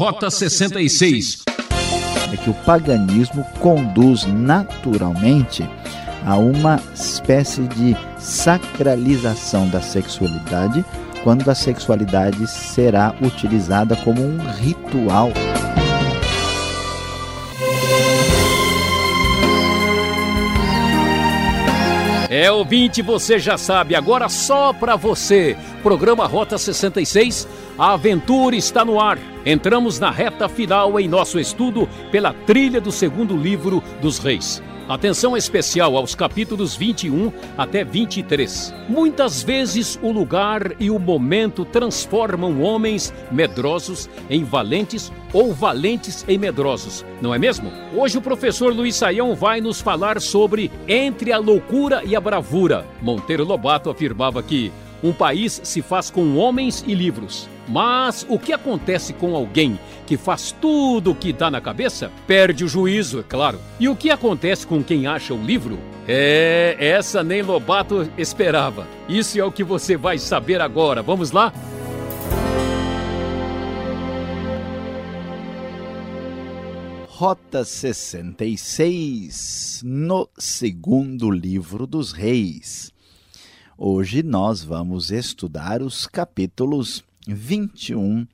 Rota 66. É que o paganismo conduz naturalmente a uma espécie de sacralização da sexualidade, quando a sexualidade será utilizada como um ritual. É, ouvinte, você já sabe, agora só para você. Programa Rota 66, a aventura está no ar. Entramos na reta final em nosso estudo pela trilha do segundo livro dos reis. Atenção especial aos capítulos 21 até 23. Muitas vezes o lugar e o momento transformam homens medrosos em valentes ou valentes em medrosos, não é mesmo? Hoje o professor Luiz Saião vai nos falar sobre entre a loucura e a bravura. Monteiro Lobato afirmava que um país se faz com homens e livros. Mas o que acontece com alguém que faz tudo o que dá na cabeça? Perde o juízo, é claro. E o que acontece com quem acha o livro? É, essa nem Lobato esperava. Isso é o que você vai saber agora. Vamos lá? Rota 66, no segundo livro dos Reis. Hoje nós vamos estudar os capítulos 21,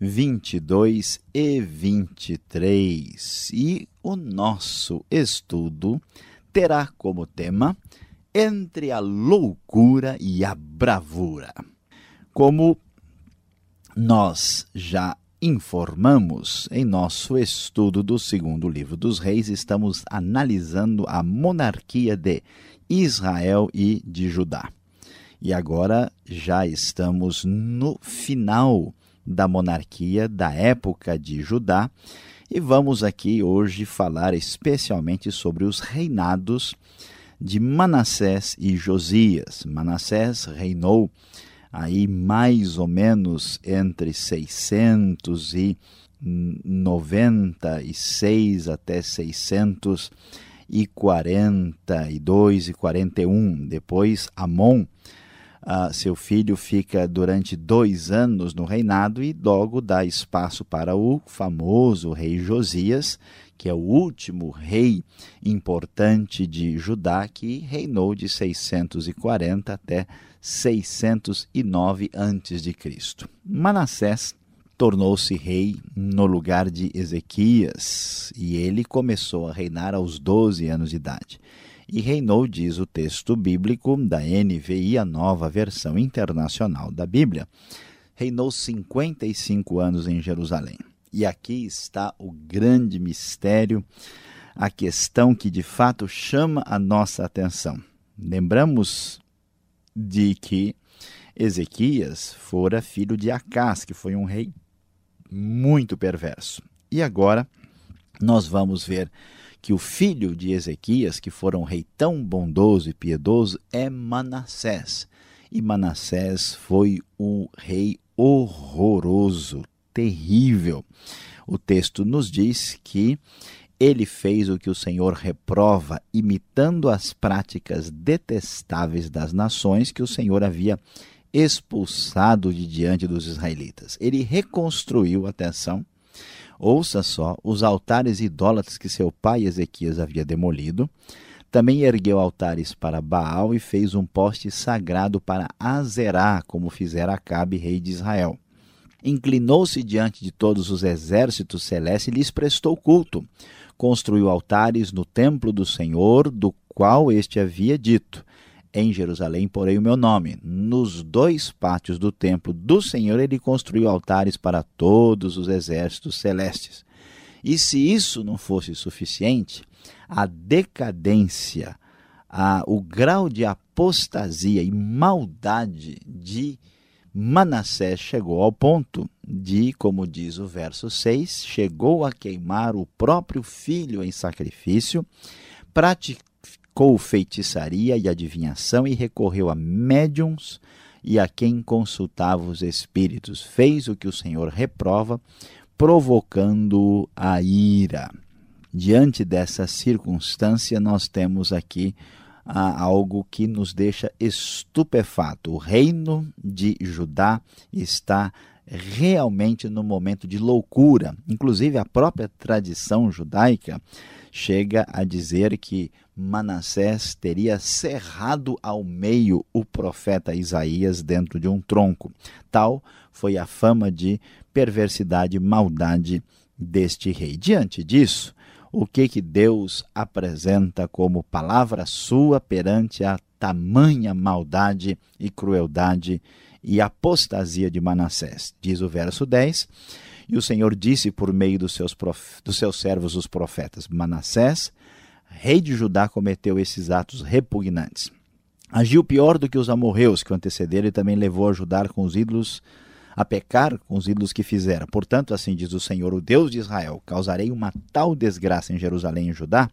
22 e 23. E o nosso estudo terá como tema Entre a loucura e a bravura. Como nós já informamos em nosso estudo do segundo livro dos reis, estamos analisando a monarquia de Israel e de Judá. E agora já estamos no final da monarquia da época de Judá e vamos aqui hoje falar especialmente sobre os reinados de Manassés e Josias. Manassés reinou aí mais ou menos entre 696 até 642 e 41. Depois Amon Uh, seu filho fica durante dois anos no reinado e logo dá espaço para o famoso rei Josias, que é o último rei importante de Judá, que reinou de 640 até 609 a.C. Manassés tornou-se rei no lugar de Ezequias e ele começou a reinar aos 12 anos de idade e reinou, diz o texto bíblico da NVI, a nova versão internacional da Bíblia. Reinou 55 anos em Jerusalém. E aqui está o grande mistério, a questão que de fato chama a nossa atenção. Lembramos de que Ezequias fora filho de Acás, que foi um rei muito perverso. E agora nós vamos ver que o filho de Ezequias, que fora um rei tão bondoso e piedoso, é Manassés. E Manassés foi um rei horroroso, terrível. O texto nos diz que ele fez o que o Senhor reprova, imitando as práticas detestáveis das nações que o Senhor havia expulsado de diante dos israelitas. Ele reconstruiu, atenção, Ouça só, os altares idólatras que seu pai Ezequias havia demolido. Também ergueu altares para Baal e fez um poste sagrado para Azerá, como fizera Acabe, rei de Israel. Inclinou-se diante de todos os exércitos celestes e lhes prestou culto. Construiu altares no templo do Senhor, do qual este havia dito: em Jerusalém porei o meu nome. Nos dois pátios do templo do Senhor ele construiu altares para todos os exércitos celestes. E se isso não fosse suficiente, a decadência, a, o grau de apostasia e maldade de Manassés chegou ao ponto de, como diz o verso 6, chegou a queimar o próprio filho em sacrifício, praticou praticou feitiçaria e adivinhação e recorreu a médiums e a quem consultava os espíritos. Fez o que o Senhor reprova, provocando a ira. Diante dessa circunstância, nós temos aqui ah, algo que nos deixa estupefato. O reino de Judá está realmente no momento de loucura. Inclusive, a própria tradição judaica chega a dizer que Manassés teria cerrado ao meio o profeta Isaías dentro de um tronco. Tal foi a fama de perversidade e maldade deste rei. Diante disso, o que que Deus apresenta como palavra sua perante a tamanha maldade e crueldade e apostasia de Manassés. Diz o verso 10: E o Senhor disse por meio dos seus, prof... dos seus servos, os profetas: Manassés, rei de Judá, cometeu esses atos repugnantes. Agiu pior do que os amorreus que o antecederam e também levou a Judá com os ídolos a pecar com os ídolos que fizera. Portanto, assim diz o Senhor, o Deus de Israel: causarei uma tal desgraça em Jerusalém e Judá,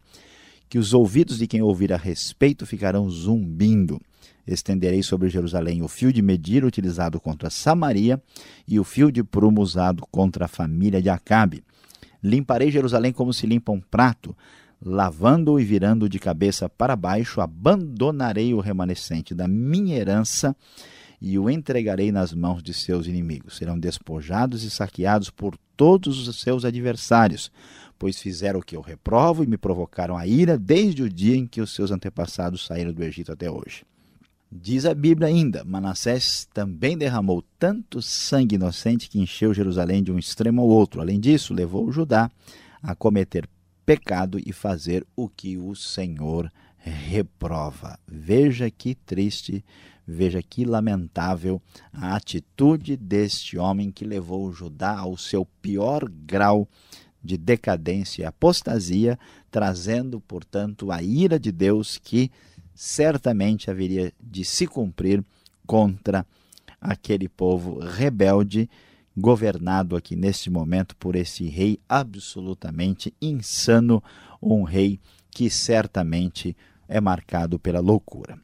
que os ouvidos de quem ouvir a respeito ficarão zumbindo. Estenderei sobre Jerusalém o fio de medir utilizado contra Samaria e o fio de prumo usado contra a família de Acabe. Limparei Jerusalém como se limpa um prato, lavando-o e virando de cabeça para baixo, abandonarei o remanescente da minha herança e o entregarei nas mãos de seus inimigos. Serão despojados e saqueados por todos os seus adversários, pois fizeram o que eu reprovo e me provocaram a ira desde o dia em que os seus antepassados saíram do Egito até hoje. Diz a Bíblia ainda: Manassés também derramou tanto sangue inocente que encheu Jerusalém de um extremo ao outro. Além disso, levou Judá a cometer pecado e fazer o que o Senhor reprova. Veja que triste, veja que lamentável a atitude deste homem que levou Judá ao seu pior grau de decadência e apostasia, trazendo, portanto, a ira de Deus que certamente haveria de se cumprir contra aquele povo rebelde, governado aqui neste momento por esse rei absolutamente insano, um rei que certamente é marcado pela loucura.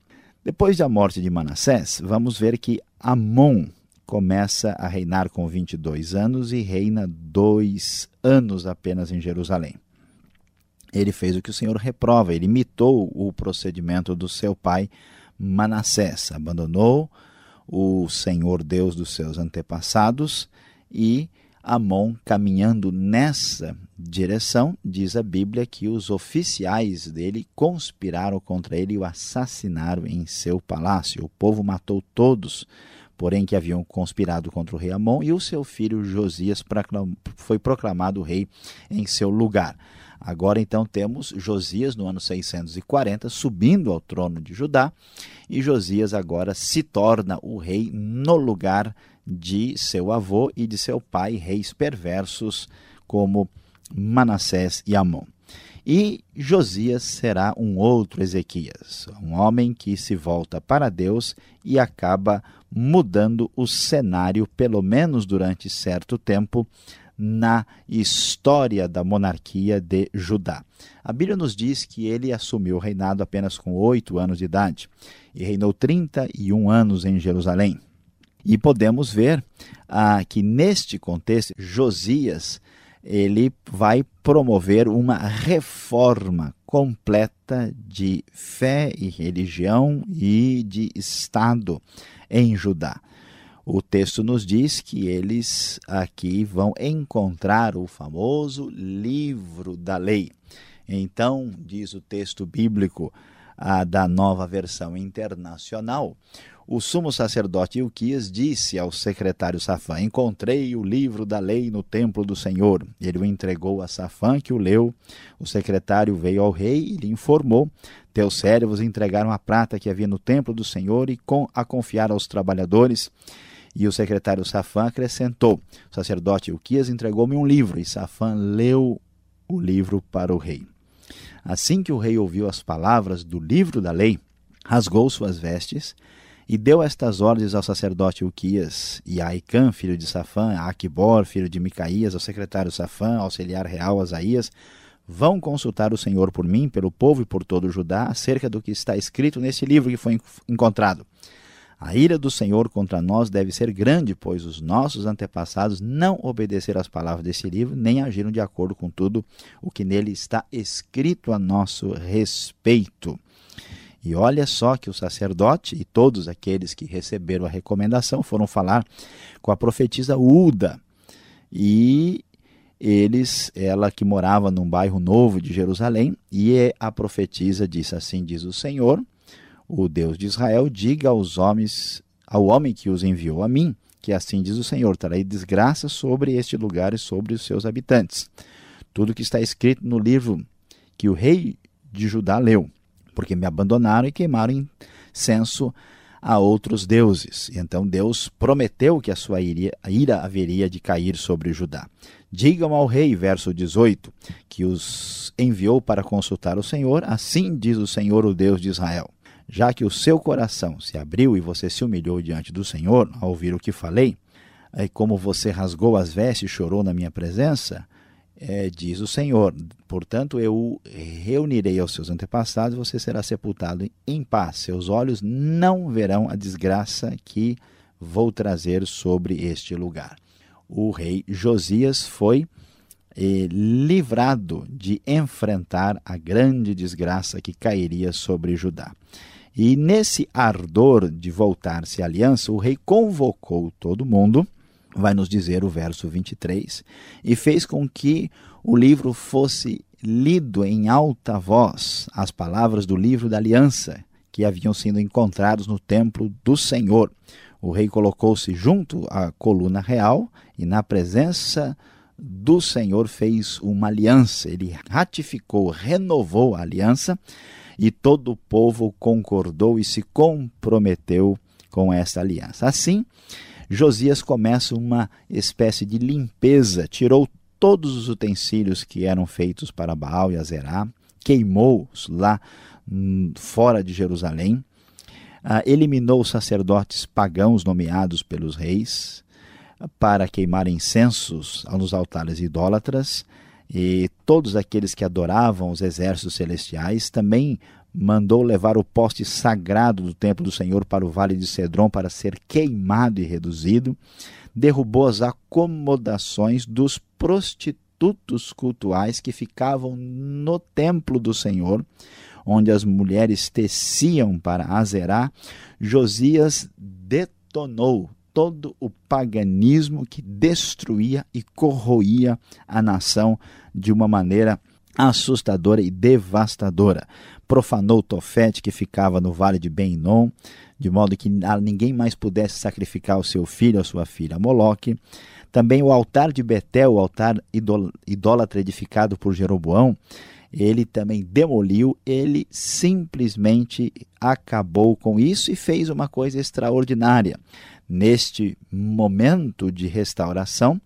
Depois da morte de Manassés, vamos ver que Amon começa a reinar com 22 anos e reina dois anos apenas em Jerusalém ele fez o que o Senhor reprova, ele imitou o procedimento do seu pai Manassés, abandonou o Senhor Deus dos seus antepassados e Amon, caminhando nessa direção, diz a Bíblia que os oficiais dele conspiraram contra ele e o assassinaram em seu palácio. O povo matou todos, porém, que haviam conspirado contra o rei Amon, e o seu filho Josias foi proclamado rei em seu lugar. Agora então temos Josias no ano 640 subindo ao trono de Judá e Josias agora se torna o rei no lugar de seu avô e de seu pai, reis perversos como Manassés e Amon. E Josias será um outro Ezequias, um homem que se volta para Deus e acaba mudando o cenário, pelo menos durante certo tempo, na história da monarquia de Judá. A Bíblia nos diz que ele assumiu o reinado apenas com oito anos de idade e reinou 31 anos em Jerusalém. E podemos ver ah, que neste contexto, Josias ele vai promover uma reforma completa de fé e religião e de Estado em Judá o texto nos diz que eles aqui vão encontrar o famoso livro da lei. Então, diz o texto bíblico da nova versão internacional, o sumo sacerdote Ilquias disse ao secretário Safã: Encontrei o livro da lei no templo do Senhor. Ele o entregou a Safã, que o leu. O secretário veio ao rei e lhe informou: Teus servos entregaram a prata que havia no templo do Senhor e com, a confiar aos trabalhadores. E o secretário Safã acrescentou: O sacerdote Uquias entregou-me um livro, e Safã leu o livro para o rei. Assim que o rei ouviu as palavras do livro da lei, rasgou suas vestes e deu estas ordens ao sacerdote Uquias e a Aicã, filho de Safã, a Aquibor, filho de Micaías, ao secretário Safã, auxiliar real Asaías, vão consultar o Senhor por mim, pelo povo e por todo o Judá, acerca do que está escrito nesse livro que foi encontrado. A ira do Senhor contra nós deve ser grande, pois os nossos antepassados não obedeceram às palavras desse livro, nem agiram de acordo com tudo o que nele está escrito a nosso respeito. E olha só que o sacerdote e todos aqueles que receberam a recomendação foram falar com a profetisa Uda. E eles, ela que morava num bairro novo de Jerusalém, e a profetisa disse assim: diz o Senhor, o Deus de Israel, diga aos homens, ao homem que os enviou a mim, que assim diz o Senhor: trarei desgraça sobre este lugar e sobre os seus habitantes. Tudo que está escrito no livro que o rei de Judá leu porque me abandonaram e queimaram incenso a outros deuses. Então Deus prometeu que a sua ira, haveria de cair sobre Judá. Digam ao rei, verso 18, que os enviou para consultar o Senhor, assim diz o Senhor, o Deus de Israel. Já que o seu coração se abriu e você se humilhou diante do Senhor ao ouvir o que falei, e como você rasgou as vestes e chorou na minha presença, é, diz o Senhor. Portanto, eu reunirei aos seus antepassados, você será sepultado em paz. Seus olhos não verão a desgraça que vou trazer sobre este lugar. O rei Josias foi eh, livrado de enfrentar a grande desgraça que cairia sobre Judá. E nesse ardor de voltar-se à aliança, o rei convocou todo mundo vai nos dizer o verso 23, e fez com que o livro fosse lido em alta voz, as palavras do livro da aliança, que haviam sido encontrados no templo do Senhor. O rei colocou-se junto à coluna real e, na presença do Senhor, fez uma aliança. Ele ratificou, renovou a aliança e todo o povo concordou e se comprometeu com essa aliança. Assim, Josias começa uma espécie de limpeza, tirou todos os utensílios que eram feitos para Baal e Azerá, queimou-os lá hum, fora de Jerusalém, ah, eliminou os sacerdotes pagãos nomeados pelos reis para queimar incensos nos altares idólatras, e todos aqueles que adoravam os exércitos celestiais também mandou levar o poste sagrado do templo do Senhor para o vale de Cedron para ser queimado e reduzido, derrubou as acomodações dos prostitutos cultuais que ficavam no templo do Senhor, onde as mulheres teciam para azerar, Josias detonou todo o paganismo que destruía e corroía a nação de uma maneira assustadora e devastadora profanou Tofete, que ficava no vale de Ben-Inom, de modo que ninguém mais pudesse sacrificar o seu filho ou sua filha a Moloque. Também o altar de Betel, o altar idólatra edificado por Jeroboão, ele também demoliu, ele simplesmente acabou com isso e fez uma coisa extraordinária. Neste momento de restauração,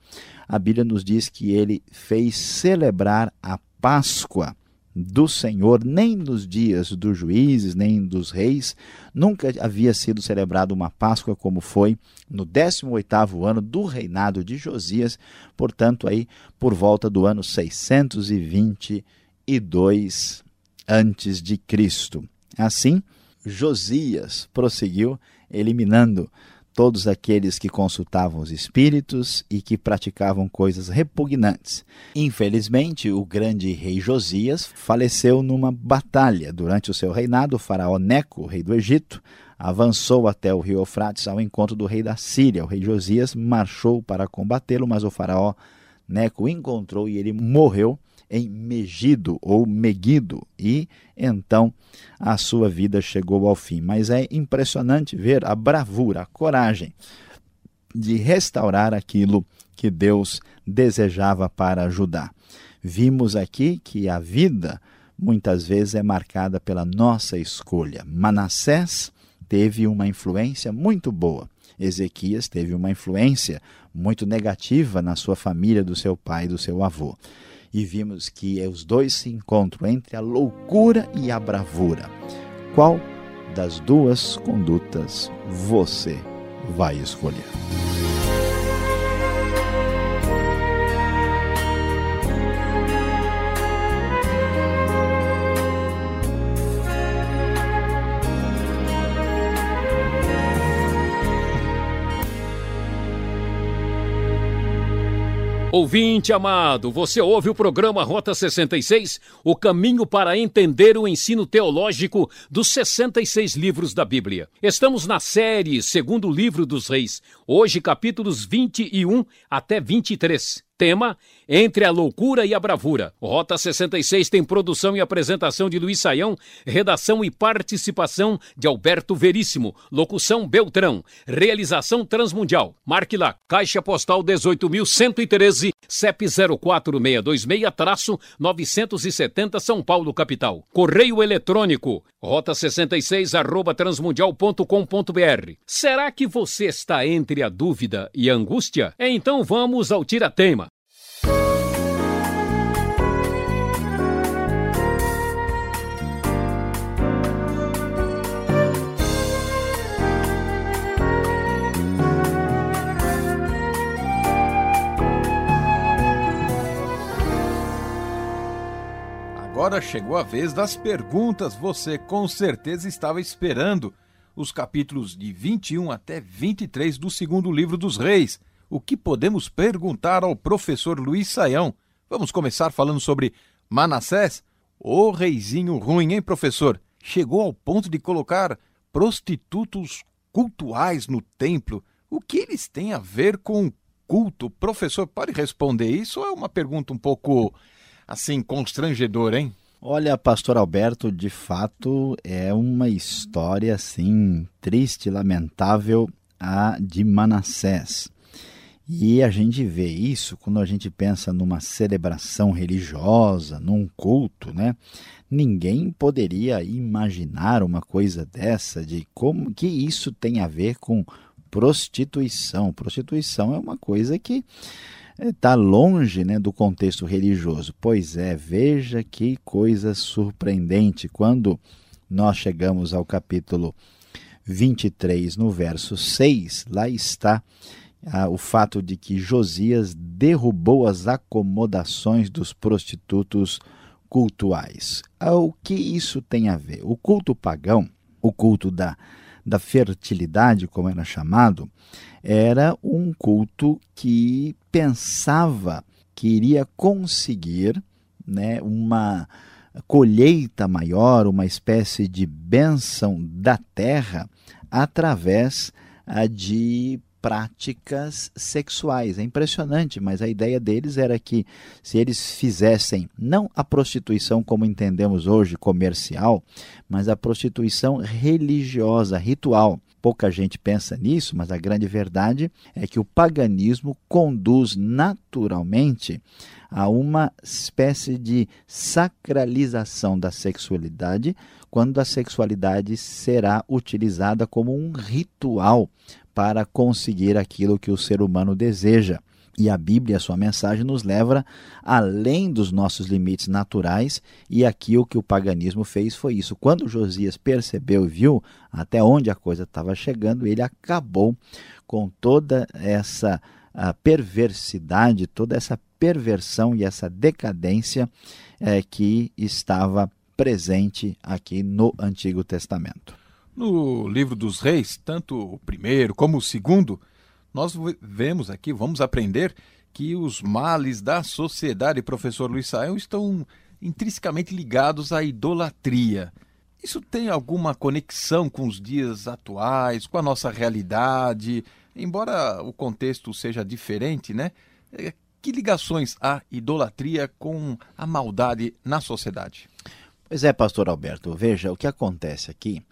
a Bíblia nos diz que ele fez celebrar a Páscoa do Senhor, nem nos dias dos juízes, nem dos reis, nunca havia sido celebrada uma Páscoa como foi no 18º ano do reinado de Josias, portanto aí por volta do ano 622 antes de Cristo. Assim, Josias prosseguiu eliminando todos aqueles que consultavam os espíritos e que praticavam coisas repugnantes. Infelizmente, o grande rei Josias faleceu numa batalha. Durante o seu reinado, o faraó Neco, rei do Egito, avançou até o rio Eufrates ao encontro do rei da Síria. O rei Josias marchou para combatê-lo, mas o faraó Neco encontrou e ele morreu em Megido ou Megido, e então a sua vida chegou ao fim. Mas é impressionante ver a bravura, a coragem de restaurar aquilo que Deus desejava para ajudar. Vimos aqui que a vida muitas vezes é marcada pela nossa escolha. Manassés teve uma influência muito boa. Ezequias teve uma influência muito negativa na sua família, do seu pai e do seu avô e vimos que os dois se encontram entre a loucura e a bravura. Qual das duas condutas você vai escolher? Ouvinte amado, você ouve o programa Rota 66, o caminho para entender o ensino teológico dos 66 livros da Bíblia. Estamos na série Segundo Livro dos Reis, hoje capítulos 21 até 23. Tema: Entre a loucura e a bravura. Rota 66 tem produção e apresentação de Luiz Saião, redação e participação de Alberto Veríssimo, locução Beltrão, realização Transmundial. Marque lá, Caixa Postal 18.113, CEP 04626-970 São Paulo, capital. Correio eletrônico, rota 66 arroba transmundial.com.br. Será que você está entre a dúvida e a angústia? Então vamos ao tira-tema. Agora chegou a vez das perguntas. Você com certeza estava esperando os capítulos de 21 até 23 do segundo livro dos Reis. O que podemos perguntar ao professor Luiz Saião? Vamos começar falando sobre Manassés? O reizinho ruim, hein, professor? Chegou ao ponto de colocar prostitutos cultuais no templo. O que eles têm a ver com culto? Professor, pode responder isso é uma pergunta um pouco assim constrangedor, hein? Olha, pastor Alberto, de fato é uma história assim triste, lamentável a de Manassés. E a gente vê isso quando a gente pensa numa celebração religiosa, num culto, né? Ninguém poderia imaginar uma coisa dessa de como que isso tem a ver com prostituição. Prostituição é uma coisa que está longe né, do contexto religioso. Pois é, veja que coisa surpreendente. Quando nós chegamos ao capítulo 23, no verso 6, lá está ah, o fato de que Josias derrubou as acomodações dos prostitutos cultuais. Ah, o que isso tem a ver? O culto pagão, o culto da, da fertilidade, como era chamado, era um culto que pensava que iria conseguir né, uma colheita maior, uma espécie de bênção da terra através ah, de práticas sexuais. É impressionante, mas a ideia deles era que se eles fizessem não a prostituição como entendemos hoje, comercial, mas a prostituição religiosa, ritual. Pouca gente pensa nisso, mas a grande verdade é que o paganismo conduz naturalmente a uma espécie de sacralização da sexualidade, quando a sexualidade será utilizada como um ritual para conseguir aquilo que o ser humano deseja. E a Bíblia, a sua mensagem, nos leva além dos nossos limites naturais, e aqui o que o paganismo fez foi isso. Quando Josias percebeu e viu até onde a coisa estava chegando, ele acabou com toda essa perversidade, toda essa perversão e essa decadência é, que estava presente aqui no Antigo Testamento. No livro dos reis, tanto o primeiro como o segundo, nós vemos aqui, vamos aprender que os males da sociedade, professor Luiz Saião, estão intrinsecamente ligados à idolatria. Isso tem alguma conexão com os dias atuais, com a nossa realidade? Embora o contexto seja diferente, né? É, que ligações há idolatria com a maldade na sociedade? Pois é, pastor Alberto, veja, o que acontece aqui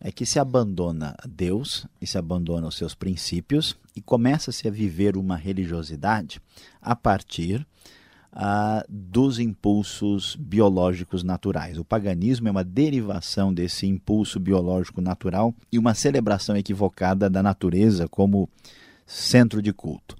é que se abandona Deus e se abandona os seus princípios e começa-se a viver uma religiosidade a partir ah, dos impulsos biológicos naturais. O paganismo é uma derivação desse impulso biológico natural e uma celebração equivocada da natureza como centro de culto.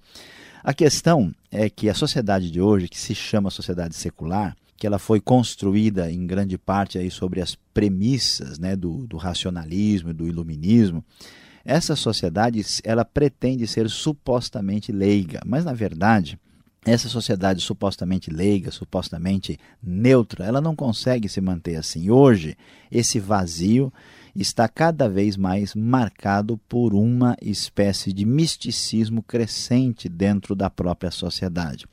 A questão é que a sociedade de hoje, que se chama sociedade secular, que ela foi construída em grande parte aí sobre as premissas né, do, do racionalismo e do iluminismo, essa sociedade ela pretende ser supostamente leiga, mas na verdade essa sociedade supostamente leiga, supostamente neutra, ela não consegue se manter assim. Hoje, esse vazio está cada vez mais marcado por uma espécie de misticismo crescente dentro da própria sociedade.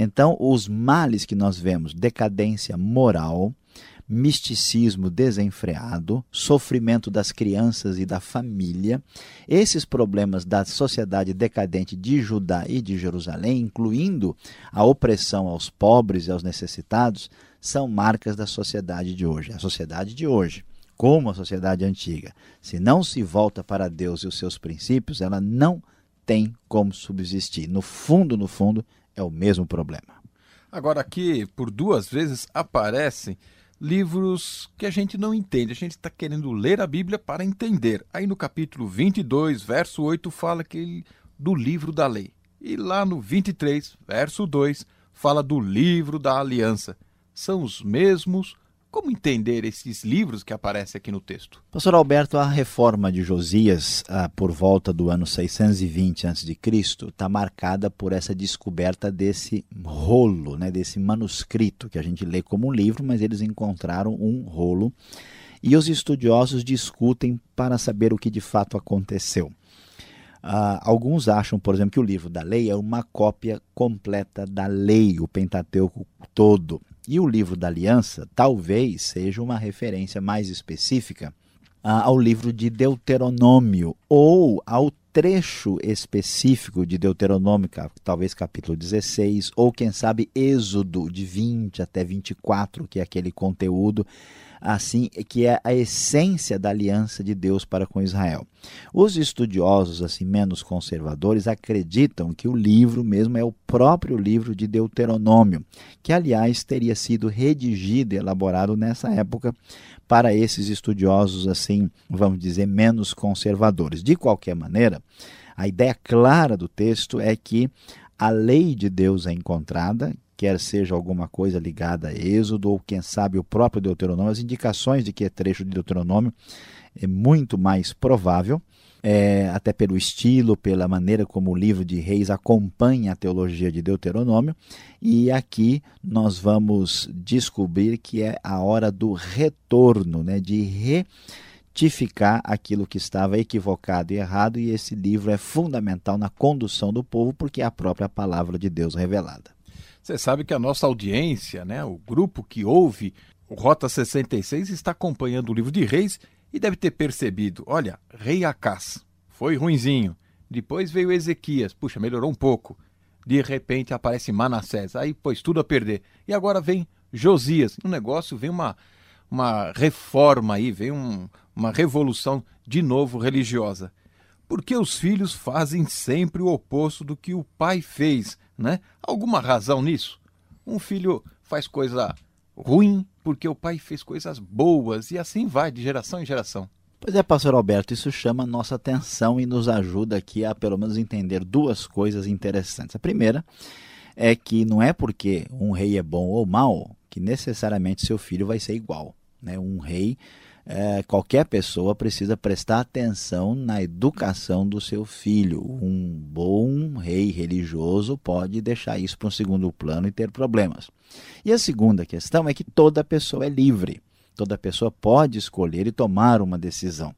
Então, os males que nós vemos, decadência moral, misticismo desenfreado, sofrimento das crianças e da família, esses problemas da sociedade decadente de Judá e de Jerusalém, incluindo a opressão aos pobres e aos necessitados, são marcas da sociedade de hoje. A sociedade de hoje, como a sociedade antiga, se não se volta para Deus e os seus princípios, ela não tem como subsistir. No fundo, no fundo, é o mesmo problema. Agora, aqui, por duas vezes, aparecem livros que a gente não entende. A gente está querendo ler a Bíblia para entender. Aí no capítulo 22, verso 8, fala que do livro da lei. E lá no 23, verso 2, fala do livro da aliança. São os mesmos como entender esses livros que aparecem aqui no texto? Pastor Alberto, a reforma de Josias, ah, por volta do ano 620 a.C., está marcada por essa descoberta desse rolo, né, desse manuscrito, que a gente lê como um livro, mas eles encontraram um rolo. E os estudiosos discutem para saber o que de fato aconteceu. Uh, alguns acham, por exemplo, que o livro da lei é uma cópia completa da lei, o Pentateuco todo. E o livro da aliança talvez seja uma referência mais específica ao livro de Deuteronômio ou ao trecho específico de Deuteronômio, talvez capítulo 16, ou quem sabe Êxodo de 20 até 24, que é aquele conteúdo assim que é a essência da aliança de Deus para com Israel. Os estudiosos assim menos conservadores acreditam que o livro mesmo é o próprio livro de Deuteronômio, que aliás teria sido redigido e elaborado nessa época para esses estudiosos assim, vamos dizer, menos conservadores. De qualquer maneira, a ideia clara do texto é que a lei de Deus é encontrada, quer seja alguma coisa ligada a Êxodo ou quem sabe o próprio Deuteronômio, as indicações de que é trecho de Deuteronômio é muito mais provável, é, até pelo estilo, pela maneira como o livro de Reis acompanha a teologia de Deuteronômio. E aqui nós vamos descobrir que é a hora do retorno, né, de retificar aquilo que estava equivocado e errado, e esse livro é fundamental na condução do povo, porque é a própria palavra de Deus revelada. Você sabe que a nossa audiência, né, o grupo que ouve o Rota 66 está acompanhando o livro de Reis e deve ter percebido, olha, rei Acás, foi ruinzinho. Depois veio Ezequias, puxa, melhorou um pouco. De repente aparece Manassés, aí pôs tudo a perder. E agora vem Josias. No negócio vem uma, uma reforma aí, vem um, uma revolução de novo religiosa. Porque os filhos fazem sempre o oposto do que o pai fez né? Alguma razão nisso? Um filho faz coisa ruim porque o pai fez coisas boas e assim vai de geração em geração. Pois é, pastor Alberto, isso chama nossa atenção e nos ajuda aqui a pelo menos entender duas coisas interessantes. A primeira é que não é porque um rei é bom ou mal que necessariamente seu filho vai ser igual. Né? Um rei é, qualquer pessoa precisa prestar atenção na educação do seu filho. Um bom rei religioso pode deixar isso para um segundo plano e ter problemas. E a segunda questão é que toda pessoa é livre. Toda pessoa pode escolher e tomar uma decisão.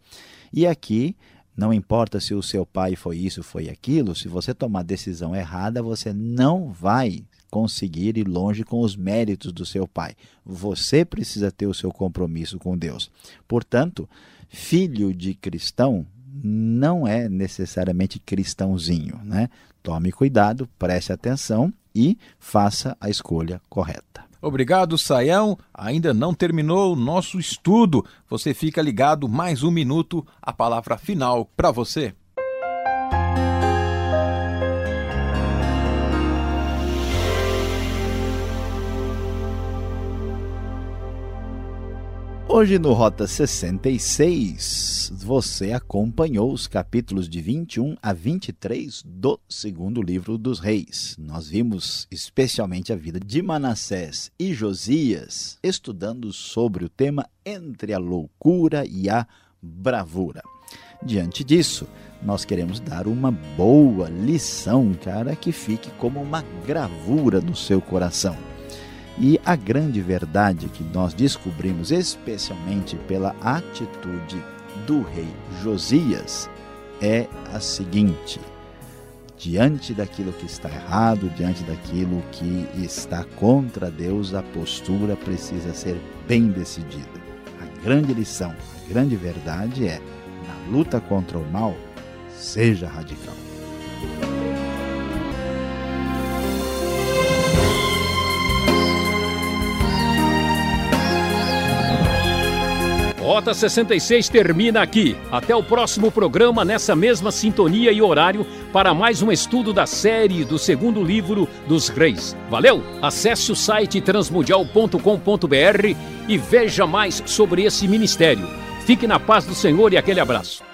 E aqui não importa se o seu pai foi isso, foi aquilo, se você tomar decisão errada, você não vai conseguir ir longe com os méritos do seu pai. Você precisa ter o seu compromisso com Deus. Portanto, filho de cristão não é necessariamente cristãozinho, né? Tome cuidado, preste atenção e faça a escolha correta. Obrigado, Saião. Ainda não terminou o nosso estudo. Você fica ligado mais um minuto. A palavra final para você. Hoje no Rota 66, você acompanhou os capítulos de 21 a 23 do segundo livro dos Reis. Nós vimos especialmente a vida de Manassés e Josias, estudando sobre o tema entre a loucura e a bravura. Diante disso, nós queremos dar uma boa lição, cara, que fique como uma gravura no seu coração. E a grande verdade que nós descobrimos, especialmente pela atitude do rei Josias, é a seguinte: diante daquilo que está errado, diante daquilo que está contra Deus, a postura precisa ser bem decidida. A grande lição, a grande verdade é: na luta contra o mal, seja radical. Rota 66 termina aqui. Até o próximo programa, nessa mesma sintonia e horário, para mais um estudo da série do segundo livro dos Reis. Valeu? Acesse o site transmundial.com.br e veja mais sobre esse ministério. Fique na paz do Senhor e aquele abraço.